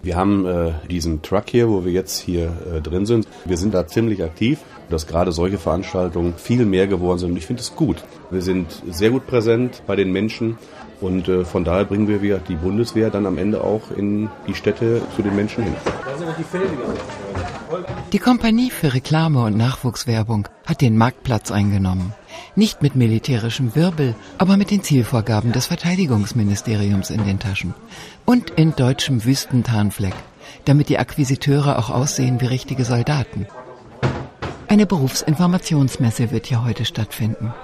Wir haben äh, diesen Truck hier, wo wir jetzt hier äh, drin sind. Wir sind da ziemlich aktiv, dass gerade solche Veranstaltungen viel mehr geworden sind. Und ich finde es gut. Wir sind sehr gut präsent bei den Menschen und äh, von daher bringen wir wieder die Bundeswehr dann am Ende auch in die Städte zu den Menschen hin. Die Kompanie für Reklame und Nachwuchswerbung hat den Marktplatz eingenommen. Nicht mit militärischem Wirbel, aber mit den Zielvorgaben des Verteidigungsministeriums in den Taschen. Und in deutschem Wüstentarnfleck, damit die Akquisiteure auch aussehen wie richtige Soldaten. Eine Berufsinformationsmesse wird hier heute stattfinden.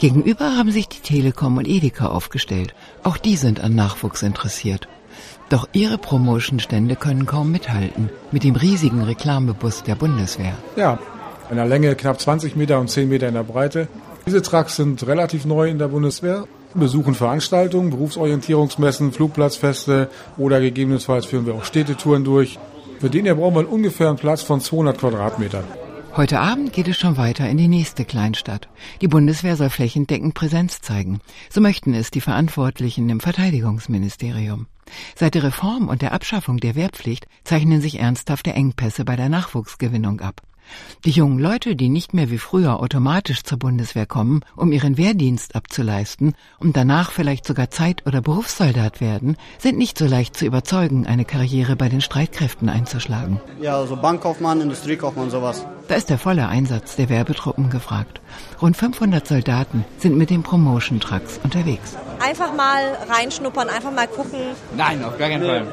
Gegenüber haben sich die Telekom und Edeka aufgestellt. Auch die sind an Nachwuchs interessiert. Doch ihre Promotion-Stände können kaum mithalten mit dem riesigen Reklamebus der Bundeswehr. Ja, in der Länge knapp 20 Meter und 10 Meter in der Breite. Diese Trucks sind relativ neu in der Bundeswehr, besuchen Veranstaltungen, Berufsorientierungsmessen, Flugplatzfeste oder gegebenenfalls führen wir auch Städtetouren durch. Für den hier brauchen wir ungefähr einen Platz von 200 Quadratmetern. Heute Abend geht es schon weiter in die nächste Kleinstadt. Die Bundeswehr soll flächendeckend Präsenz zeigen. So möchten es die Verantwortlichen im Verteidigungsministerium. Seit der Reform und der Abschaffung der Wehrpflicht zeichnen sich ernsthafte Engpässe bei der Nachwuchsgewinnung ab. Die jungen Leute, die nicht mehr wie früher automatisch zur Bundeswehr kommen, um ihren Wehrdienst abzuleisten und danach vielleicht sogar Zeit- oder Berufssoldat werden, sind nicht so leicht zu überzeugen, eine Karriere bei den Streitkräften einzuschlagen. Ja, so also Bankkaufmann, Industriekaufmann, sowas. Da ist der volle Einsatz der Werbetruppen gefragt. Rund 500 Soldaten sind mit den Promotion Trucks unterwegs. Einfach mal reinschnuppern, einfach mal gucken. Nein, auf gar keinen Fall.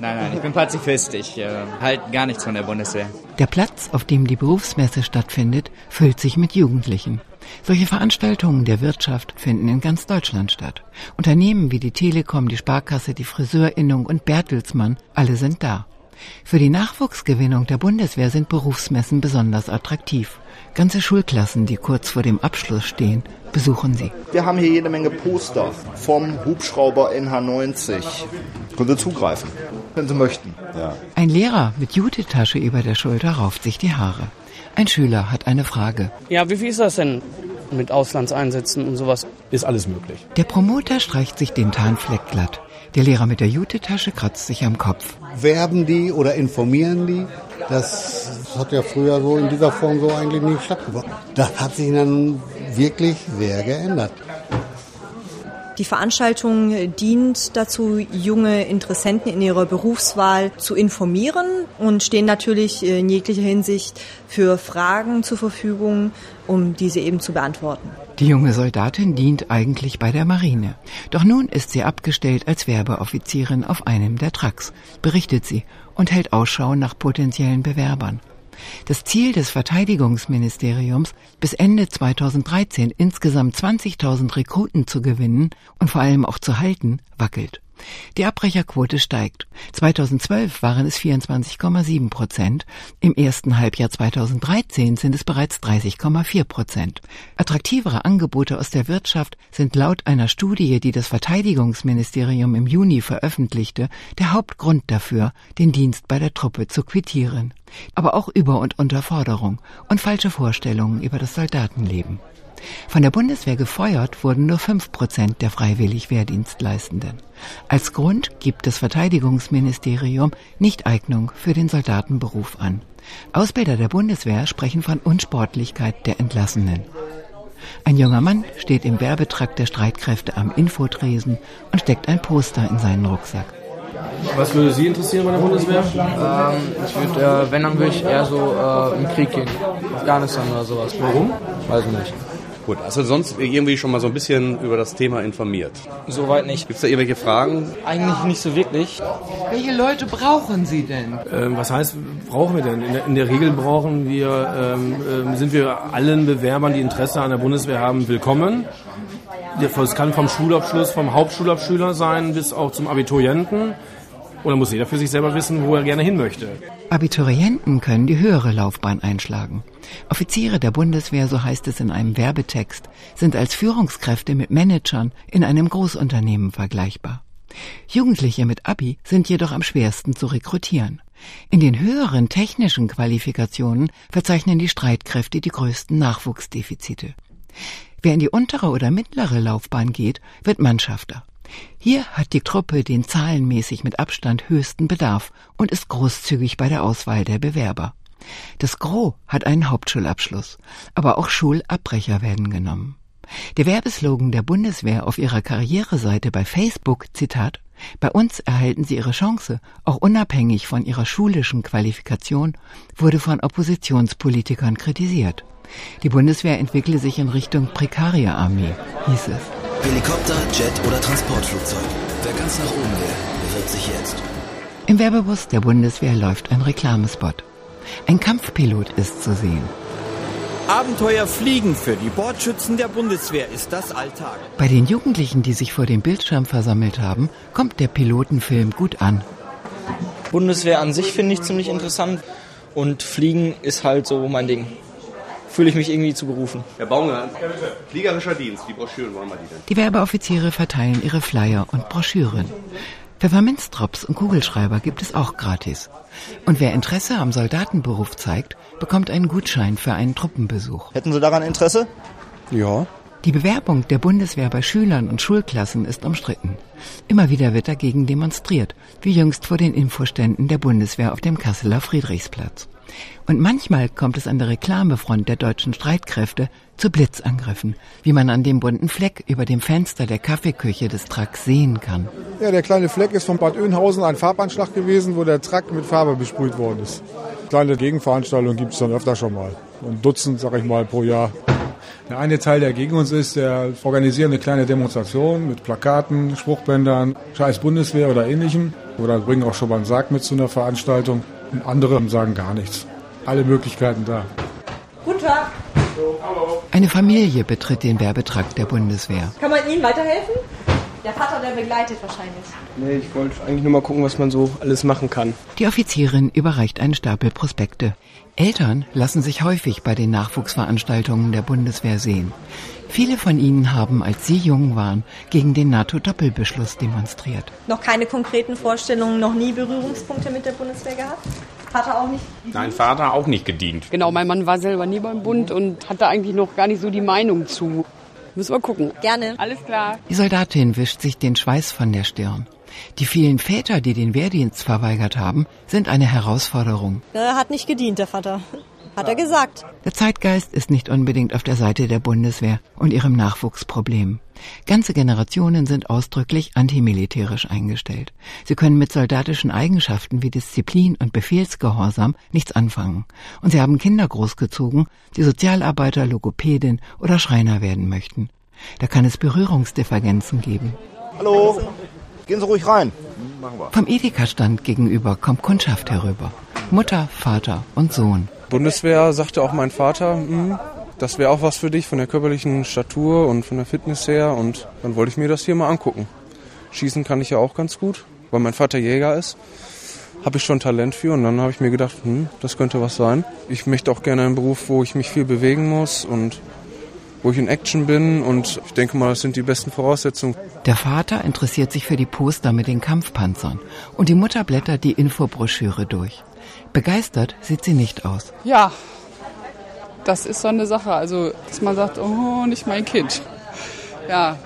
Nein, nein, ich bin Pazifist. Ich äh, halte gar nichts von der Bundeswehr. Der Platz, auf dem die Berufsmesse stattfindet, füllt sich mit Jugendlichen. Solche Veranstaltungen der Wirtschaft finden in ganz Deutschland statt. Unternehmen wie die Telekom, die Sparkasse, die Friseurinnung und Bertelsmann, alle sind da. Für die Nachwuchsgewinnung der Bundeswehr sind Berufsmessen besonders attraktiv. Ganze Schulklassen, die kurz vor dem Abschluss stehen, besuchen sie. Wir haben hier jede Menge Poster vom Hubschrauber NH90. Können Sie zugreifen, wenn Sie möchten. Ja. Ein Lehrer mit Jutetasche über der Schulter rauft sich die Haare. Ein Schüler hat eine Frage. Ja, wie viel ist das denn mit Auslandseinsätzen und sowas? Ist alles möglich. Der Promoter streicht sich den Tarnfleck glatt. Der Lehrer mit der Jutetasche kratzt sich am Kopf. Werben die oder informieren die? Das hat ja früher so in dieser Form so eigentlich nicht stattgefunden. Das hat sich dann wirklich sehr geändert. Die Veranstaltung dient dazu, junge Interessenten in ihrer Berufswahl zu informieren und stehen natürlich in jeglicher Hinsicht für Fragen zur Verfügung, um diese eben zu beantworten. Die junge Soldatin dient eigentlich bei der Marine. Doch nun ist sie abgestellt als Werbeoffizierin auf einem der Trucks, berichtet sie und hält Ausschau nach potenziellen Bewerbern. Das Ziel des Verteidigungsministeriums, bis Ende 2013 insgesamt 20.000 Rekruten zu gewinnen und vor allem auch zu halten, wackelt. Die Abbrecherquote steigt. 2012 waren es 24,7 Prozent. Im ersten Halbjahr 2013 sind es bereits 30,4 Prozent. Attraktivere Angebote aus der Wirtschaft sind laut einer Studie, die das Verteidigungsministerium im Juni veröffentlichte, der Hauptgrund dafür, den Dienst bei der Truppe zu quittieren. Aber auch Über- und Unterforderung und falsche Vorstellungen über das Soldatenleben. Von der Bundeswehr gefeuert wurden nur fünf Prozent der freiwillig Wehrdienstleistenden. Als Grund gibt das Verteidigungsministerium Nichteignung für den Soldatenberuf an. Ausbilder der Bundeswehr sprechen von Unsportlichkeit der Entlassenen. Ein junger Mann steht im Werbetrakt der Streitkräfte am Infotresen und steckt ein Poster in seinen Rucksack. Was würde Sie interessieren bei der Bundeswehr? Ähm, ich würde, äh, wenn, dann würde ich eher so äh, im Krieg gehen. Afghanistan oder sowas. Warum? Weiß ich nicht. Gut, hast du sonst irgendwie schon mal so ein bisschen über das Thema informiert? Soweit nicht. Gibt es da irgendwelche Fragen? Eigentlich nicht so wirklich. Welche Leute brauchen Sie denn? Ähm, was heißt, brauchen wir denn? In der, in der Regel brauchen wir, ähm, ähm, sind wir allen Bewerbern, die Interesse an der Bundeswehr haben, willkommen. Es kann vom Schulabschluss, vom Hauptschulabschüler sein bis auch zum Abiturienten. Oder muss jeder für sich selber wissen, wo er gerne hin möchte? Abiturienten können die höhere Laufbahn einschlagen. Offiziere der Bundeswehr, so heißt es in einem Werbetext, sind als Führungskräfte mit Managern in einem Großunternehmen vergleichbar. Jugendliche mit Abi sind jedoch am schwersten zu rekrutieren. In den höheren technischen Qualifikationen verzeichnen die Streitkräfte die größten Nachwuchsdefizite. Wer in die untere oder mittlere Laufbahn geht, wird Mannschafter. Hier hat die Truppe den zahlenmäßig mit Abstand höchsten Bedarf und ist großzügig bei der Auswahl der Bewerber. Das Gros hat einen Hauptschulabschluss, aber auch Schulabbrecher werden genommen. Der Werbeslogan der Bundeswehr auf ihrer Karriereseite bei Facebook, Zitat, bei uns erhalten Sie Ihre Chance, auch unabhängig von Ihrer schulischen Qualifikation, wurde von Oppositionspolitikern kritisiert. Die Bundeswehr entwickle sich in Richtung Prekarierarmee, hieß es. Helikopter, Jet oder Transportflugzeug. Wer ganz nach oben will, bewirbt sich jetzt. Im Werbebus der Bundeswehr läuft ein Reklamespot. Ein Kampfpilot ist zu sehen. Abenteuer Fliegen für die Bordschützen der Bundeswehr ist das Alltag. Bei den Jugendlichen, die sich vor dem Bildschirm versammelt haben, kommt der Pilotenfilm gut an. Bundeswehr an sich finde ich ziemlich interessant und Fliegen ist halt so mein Ding. Fühle ich mich irgendwie zu berufen. Herr Baumgart, fliegerischer Dienst, die Broschüren wollen wir die denn? Die Werbeoffiziere verteilen ihre Flyer und Broschüren. Pfefferminzdrops und Kugelschreiber gibt es auch gratis. Und wer Interesse am Soldatenberuf zeigt, bekommt einen Gutschein für einen Truppenbesuch. Hätten Sie daran Interesse? Ja. Die Bewerbung der Bundeswehr bei Schülern und Schulklassen ist umstritten. Immer wieder wird dagegen demonstriert, wie jüngst vor den Infoständen der Bundeswehr auf dem Kasseler Friedrichsplatz. Und manchmal kommt es an der Reklamefront der deutschen Streitkräfte zu Blitzangriffen, wie man an dem bunten Fleck über dem Fenster der Kaffeeküche des Trucks sehen kann. Ja, der kleine Fleck ist von Bad Oeynhausen ein Farbanschlag gewesen, wo der Truck mit Farbe besprüht worden ist. Kleine Gegenveranstaltungen gibt es dann öfter schon mal. Ein Dutzend, sag ich mal, pro Jahr. Der eine Teil, der gegen uns ist, der organisiert eine kleine Demonstration mit Plakaten, Spruchbändern, Scheiß Bundeswehr oder ähnlichem. Oder bringen auch schon mal einen Sarg mit zu einer Veranstaltung. Und andere sagen gar nichts. Alle Möglichkeiten da. Guten Tag. Eine Familie betritt den Werbetrakt der Bundeswehr. Kann man Ihnen weiterhelfen? Der Vater, der begleitet wahrscheinlich. Nee, ich wollte eigentlich nur mal gucken, was man so alles machen kann. Die Offizierin überreicht einen Stapel Prospekte. Eltern lassen sich häufig bei den Nachwuchsveranstaltungen der Bundeswehr sehen. Viele von ihnen haben, als sie jung waren, gegen den NATO-Doppelbeschluss demonstriert. Noch keine konkreten Vorstellungen, noch nie Berührungspunkte mit der Bundeswehr gehabt? Vater auch nicht? Nein, Vater auch nicht gedient. Genau, mein Mann war selber nie beim Bund und hatte eigentlich noch gar nicht so die Meinung zu. Müssen wir gucken. Gerne. Alles klar. Die Soldatin wischt sich den Schweiß von der Stirn. Die vielen Väter, die den Wehrdienst verweigert haben, sind eine Herausforderung. Er hat nicht gedient, der Vater. Hat er gesagt. Der Zeitgeist ist nicht unbedingt auf der Seite der Bundeswehr und ihrem Nachwuchsproblem. Ganze Generationen sind ausdrücklich antimilitärisch eingestellt. Sie können mit soldatischen Eigenschaften wie Disziplin und Befehlsgehorsam nichts anfangen. Und sie haben Kinder großgezogen, die Sozialarbeiter, Logopädin oder Schreiner werden möchten. Da kann es Berührungsdifferenzen geben. Hallo, gehen Sie ruhig rein. Machen wir. Vom Edeka-Stand gegenüber kommt Kundschaft herüber. Mutter, Vater und Sohn. Bundeswehr sagte auch mein Vater, hm, das wäre auch was für dich von der körperlichen Statur und von der Fitness her. Und dann wollte ich mir das hier mal angucken. Schießen kann ich ja auch ganz gut, weil mein Vater Jäger ist. Habe ich schon Talent für und dann habe ich mir gedacht, hm, das könnte was sein. Ich möchte auch gerne einen Beruf, wo ich mich viel bewegen muss und wo ich in Action bin und ich denke mal, das sind die besten Voraussetzungen. Der Vater interessiert sich für die Poster mit den Kampfpanzern und die Mutter blättert die Infobroschüre durch. Begeistert sieht sie nicht aus. Ja, das ist so eine Sache. Also, dass man sagt, oh, nicht mein Kind. Ja.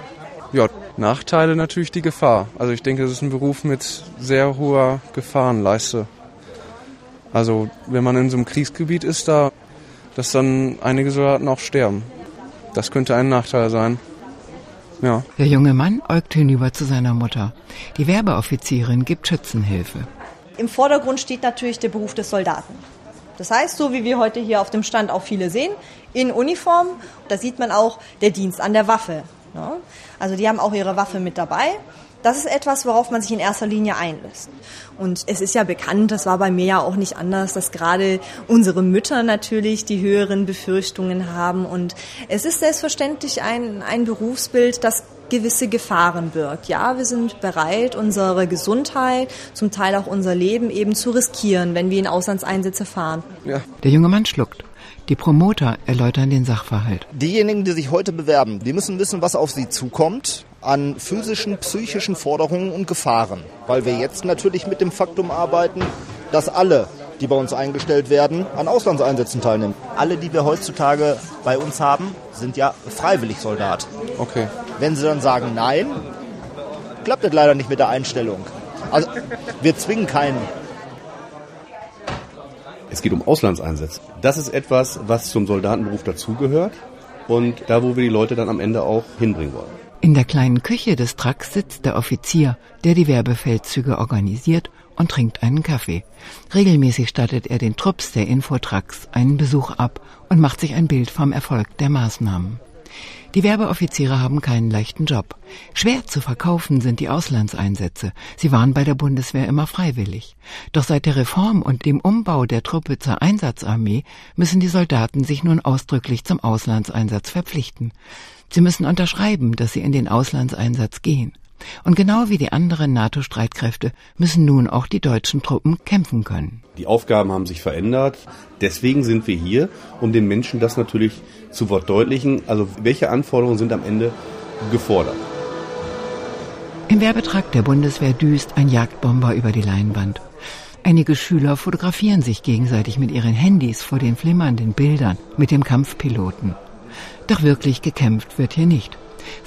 Ja, Nachteile natürlich die Gefahr. Also ich denke, es ist ein Beruf mit sehr hoher Gefahrenleiste. Also wenn man in so einem Kriegsgebiet ist, da, dass dann einige Soldaten auch sterben. Das könnte ein Nachteil sein. Ja. Der junge Mann äugt hinüber zu seiner Mutter. Die Werbeoffizierin gibt Schützenhilfe. Im Vordergrund steht natürlich der Beruf des Soldaten. Das heißt, so wie wir heute hier auf dem Stand auch viele sehen, in Uniform, da sieht man auch der Dienst an der Waffe. Ne? Also die haben auch ihre Waffe mit dabei. Das ist etwas, worauf man sich in erster Linie einlässt. Und es ist ja bekannt, das war bei mir ja auch nicht anders, dass gerade unsere Mütter natürlich die höheren Befürchtungen haben. Und es ist selbstverständlich ein, ein Berufsbild, das gewisse Gefahren birgt. Ja, wir sind bereit, unsere Gesundheit, zum Teil auch unser Leben eben zu riskieren, wenn wir in Auslandseinsätze fahren. Ja. Der junge Mann schluckt. Die Promoter erläutern den Sachverhalt. Diejenigen, die sich heute bewerben, die müssen wissen, was auf sie zukommt an physischen, psychischen Forderungen und Gefahren. Weil wir jetzt natürlich mit dem Faktum arbeiten, dass alle, die bei uns eingestellt werden, an Auslandseinsätzen teilnehmen. Alle, die wir heutzutage bei uns haben, sind ja freiwillig Soldat. Okay. Wenn sie dann sagen Nein, klappt das leider nicht mit der Einstellung. Also wir zwingen keinen. Es geht um Auslandseinsätze. Das ist etwas, was zum Soldatenberuf dazugehört und da, wo wir die Leute dann am Ende auch hinbringen wollen. In der kleinen Küche des Trucks sitzt der Offizier, der die Werbefeldzüge organisiert und trinkt einen Kaffee. Regelmäßig stattet er den Trupps der Infotrucks einen Besuch ab und macht sich ein Bild vom Erfolg der Maßnahmen. Die Werbeoffiziere haben keinen leichten Job. Schwer zu verkaufen sind die Auslandseinsätze. Sie waren bei der Bundeswehr immer freiwillig. Doch seit der Reform und dem Umbau der Truppe zur Einsatzarmee müssen die Soldaten sich nun ausdrücklich zum Auslandseinsatz verpflichten. Sie müssen unterschreiben, dass sie in den Auslandseinsatz gehen. Und genau wie die anderen NATO-Streitkräfte müssen nun auch die deutschen Truppen kämpfen können. Die Aufgaben haben sich verändert. Deswegen sind wir hier, um den Menschen das natürlich zu verdeutlichen. Also welche Anforderungen sind am Ende gefordert? Im Werbetrakt der Bundeswehr düst ein Jagdbomber über die Leinwand. Einige Schüler fotografieren sich gegenseitig mit ihren Handys vor den flimmernden Bildern mit dem Kampfpiloten. Doch wirklich gekämpft wird hier nicht.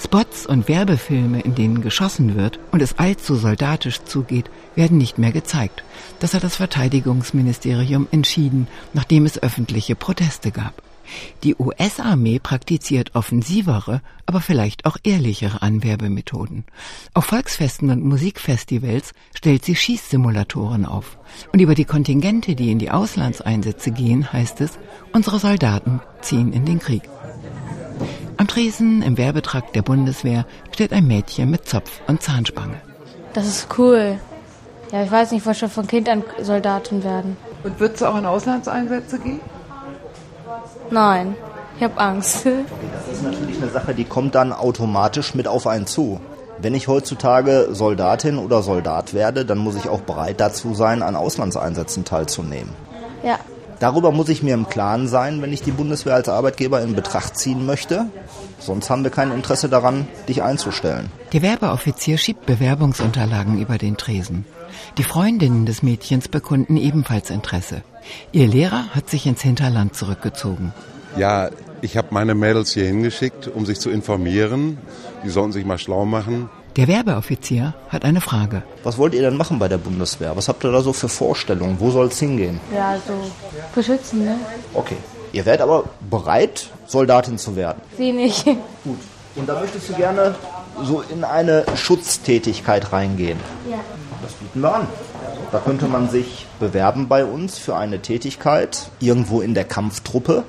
Spots und Werbefilme, in denen geschossen wird und es allzu soldatisch zugeht, werden nicht mehr gezeigt. Das hat das Verteidigungsministerium entschieden, nachdem es öffentliche Proteste gab. Die US-Armee praktiziert offensivere, aber vielleicht auch ehrlichere Anwerbemethoden. Auf Volksfesten und Musikfestivals stellt sie Schießsimulatoren auf. Und über die Kontingente, die in die Auslandseinsätze gehen, heißt es, unsere Soldaten ziehen in den Krieg. Am Tresen im Werbetrakt der Bundeswehr steht ein Mädchen mit Zopf und Zahnspange. Das ist cool. Ja, ich weiß nicht, ich wollte schon von Kind an Soldatin werden. Und wird es auch in Auslandseinsätze gehen? Nein, ich habe Angst. Das ist natürlich eine Sache, die kommt dann automatisch mit auf einen zu. Wenn ich heutzutage Soldatin oder Soldat werde, dann muss ich auch bereit dazu sein, an Auslandseinsätzen teilzunehmen. Ja. Darüber muss ich mir im Klaren sein, wenn ich die Bundeswehr als Arbeitgeber in Betracht ziehen möchte. Sonst haben wir kein Interesse daran, dich einzustellen. Der Werbeoffizier schiebt Bewerbungsunterlagen über den Tresen. Die Freundinnen des Mädchens bekunden ebenfalls Interesse. Ihr Lehrer hat sich ins Hinterland zurückgezogen. Ja, ich habe meine Mädels hier hingeschickt, um sich zu informieren. Die sollten sich mal schlau machen. Der Werbeoffizier hat eine Frage. Was wollt ihr denn machen bei der Bundeswehr? Was habt ihr da so für Vorstellungen? Wo soll es hingehen? Ja, so beschützen, ne? Okay. Ihr werdet aber bereit, Soldatin zu werden. Sie nicht. Gut. Und da möchtest du gerne so in eine Schutztätigkeit reingehen. Ja. Das bieten wir an. Da könnte man sich bewerben bei uns für eine Tätigkeit irgendwo in der Kampftruppe.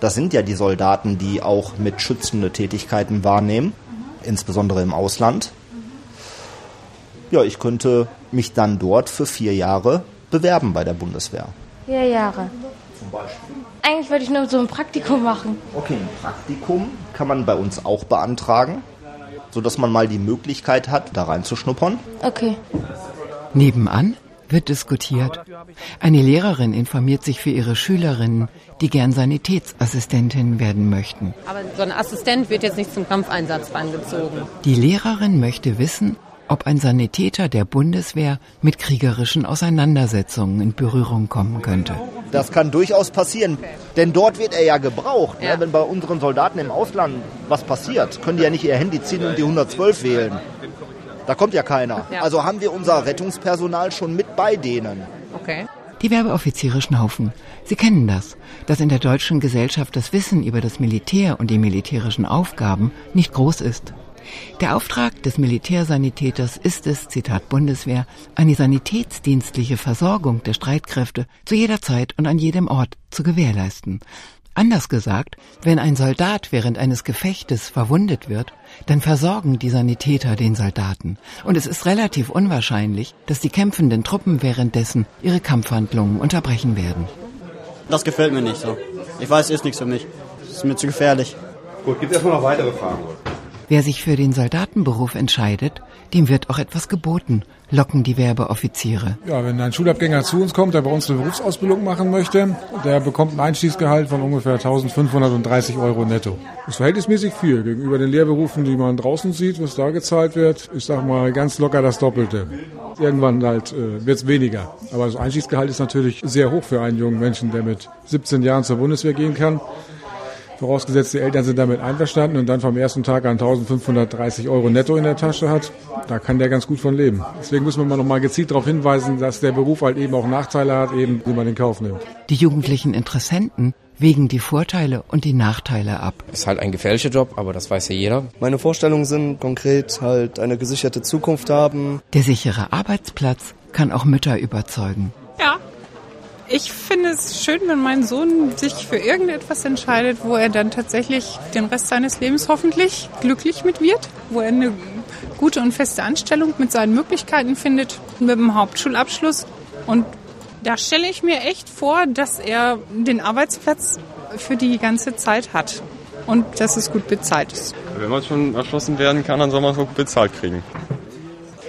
Das sind ja die Soldaten, die auch mit schützende Tätigkeiten wahrnehmen, insbesondere im Ausland. Ja, ich könnte mich dann dort für vier Jahre bewerben bei der Bundeswehr. Vier Jahre. Zum Beispiel. Eigentlich wollte ich nur so ein Praktikum machen. Okay, ein Praktikum kann man bei uns auch beantragen, sodass man mal die Möglichkeit hat, da reinzuschnuppern. Okay. Nebenan wird diskutiert. Eine Lehrerin informiert sich für ihre Schülerinnen, die gern Sanitätsassistentin werden möchten. Aber so ein Assistent wird jetzt nicht zum Kampfeinsatz rangezogen. Die Lehrerin möchte wissen, ob ein Sanitäter der Bundeswehr mit kriegerischen Auseinandersetzungen in Berührung kommen könnte. Das kann durchaus passieren, denn dort wird er ja gebraucht. Ne? Wenn bei unseren Soldaten im Ausland was passiert, können die ja nicht ihr Handy ziehen und die 112 wählen. Da kommt ja keiner. Ja. Also haben wir unser Rettungspersonal schon mit bei denen. Okay. Die Werbeoffiziere schnaufen. Sie kennen das, dass in der deutschen Gesellschaft das Wissen über das Militär und die militärischen Aufgaben nicht groß ist. Der Auftrag des Militärsanitäters ist es, Zitat Bundeswehr, eine sanitätsdienstliche Versorgung der Streitkräfte zu jeder Zeit und an jedem Ort zu gewährleisten. Anders gesagt, wenn ein Soldat während eines Gefechtes verwundet wird, dann versorgen die Sanitäter den Soldaten. Und es ist relativ unwahrscheinlich, dass die kämpfenden Truppen währenddessen ihre Kampfhandlungen unterbrechen werden. Das gefällt mir nicht so. Ich weiß, ist nichts für mich. Das ist mir zu gefährlich. Gut, gibt es erstmal noch weitere Fragen? Wer sich für den Soldatenberuf entscheidet, dem wird auch etwas geboten, locken die Werbeoffiziere. Ja, wenn ein Schulabgänger zu uns kommt, der bei uns eine Berufsausbildung machen möchte, der bekommt ein Einstiegsgehalt von ungefähr 1530 Euro netto. Das ist verhältnismäßig viel gegenüber den Lehrberufen, die man draußen sieht, was da gezahlt wird. Ich sag mal ganz locker das Doppelte. Irgendwann halt äh, wird es weniger. Aber das Einstiegsgehalt ist natürlich sehr hoch für einen jungen Menschen, der mit 17 Jahren zur Bundeswehr gehen kann. Vorausgesetzt, die Eltern sind damit einverstanden und dann vom ersten Tag an 1530 Euro netto in der Tasche hat, da kann der ganz gut von leben. Deswegen müssen wir mal noch mal gezielt darauf hinweisen, dass der Beruf halt eben auch Nachteile hat, eben, wie man in Kauf nimmt. Die jugendlichen Interessenten wägen die Vorteile und die Nachteile ab. Ist halt ein gefährlicher Job, aber das weiß ja jeder. Meine Vorstellungen sind konkret halt eine gesicherte Zukunft haben. Der sichere Arbeitsplatz kann auch Mütter überzeugen. Ja, ich finde es schön, wenn mein Sohn sich für irgendetwas entscheidet, wo er dann tatsächlich den Rest seines Lebens hoffentlich glücklich mit wird, wo er eine gute und feste Anstellung mit seinen Möglichkeiten findet, mit dem Hauptschulabschluss. Und da stelle ich mir echt vor, dass er den Arbeitsplatz für die ganze Zeit hat und dass es gut bezahlt ist. Wenn man schon erschlossen werden kann, dann soll man es auch gut bezahlt kriegen.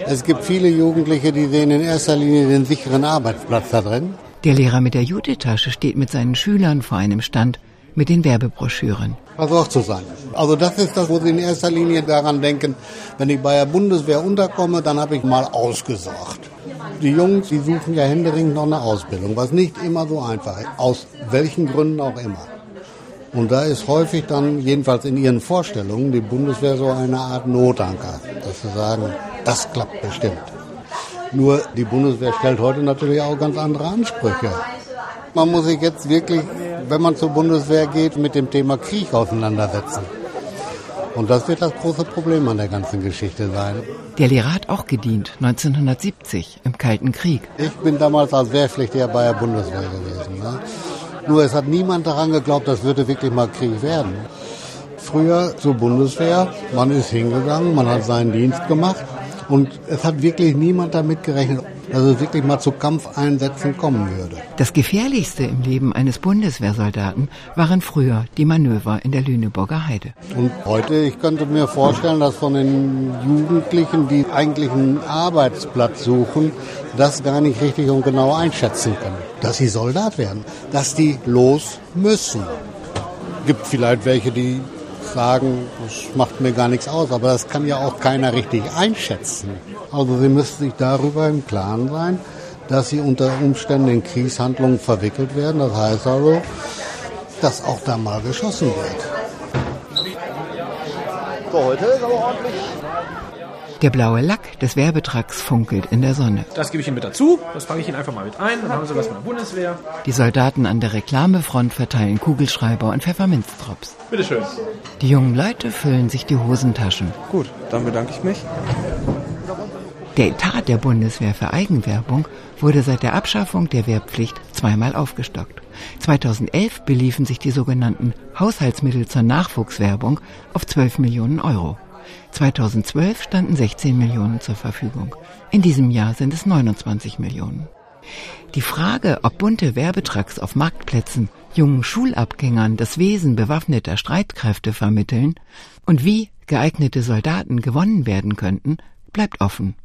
Es gibt viele Jugendliche, die sehen in erster Linie den sicheren Arbeitsplatz da drin. Der Lehrer mit der Jute-Tasche steht mit seinen Schülern vor einem Stand mit den Werbebroschüren. Versorgt zu sein. Also das ist das, wo sie in erster Linie daran denken, wenn ich bei der Bundeswehr unterkomme, dann habe ich mal ausgesorgt. Die Jungs, die suchen ja händeringend noch eine Ausbildung, was nicht immer so einfach ist, aus welchen Gründen auch immer. Und da ist häufig dann, jedenfalls in ihren Vorstellungen, die Bundeswehr so eine Art Notanker, dass sie sagen, das klappt bestimmt. Nur die Bundeswehr stellt heute natürlich auch ganz andere Ansprüche. Man muss sich jetzt wirklich, wenn man zur Bundeswehr geht, mit dem Thema Krieg auseinandersetzen. Und das wird das große Problem an der ganzen Geschichte sein. Der Lehrer hat auch gedient, 1970 im Kalten Krieg. Ich bin damals als Wehrpflichtiger bei der Bundeswehr gewesen. Ne? Nur es hat niemand daran geglaubt, das würde wirklich mal Krieg werden. Früher zur Bundeswehr, man ist hingegangen, man hat seinen Dienst gemacht und es hat wirklich niemand damit gerechnet, dass es wirklich mal zu Kampfeinsätzen kommen würde. Das Gefährlichste im Leben eines Bundeswehrsoldaten waren früher die Manöver in der Lüneburger Heide. Und heute, ich könnte mir vorstellen, dass von den Jugendlichen, die eigentlich einen Arbeitsplatz suchen, das gar nicht richtig und genau einschätzen können. Dass sie Soldat werden, dass die los müssen. Gibt vielleicht welche, die sagen, das macht mir gar nichts aus, aber das kann ja auch keiner richtig einschätzen. Also sie müssen sich darüber im Klaren sein, dass sie unter Umständen in Kriegshandlungen verwickelt werden. Das heißt also, dass auch da mal geschossen wird. So, heute ist aber ordentlich. Der blaue Lack des Werbetracks funkelt in der Sonne. Das gebe ich Ihnen mit dazu. Das fange ich Ihnen einfach mal mit ein. Dann haben Sie was von der Bundeswehr. Die Soldaten an der Reklamefront verteilen Kugelschreiber und Pfefferminzdrops. Bitte schön. Die jungen Leute füllen sich die Hosentaschen. Gut, dann bedanke ich mich. Der Etat der Bundeswehr für Eigenwerbung wurde seit der Abschaffung der Wehrpflicht zweimal aufgestockt. 2011 beliefen sich die sogenannten Haushaltsmittel zur Nachwuchswerbung auf 12 Millionen Euro. 2012 standen 16 Millionen zur Verfügung. In diesem Jahr sind es 29 Millionen. Die Frage, ob bunte Werbetracks auf Marktplätzen jungen Schulabgängern das Wesen bewaffneter Streitkräfte vermitteln und wie geeignete Soldaten gewonnen werden könnten, bleibt offen.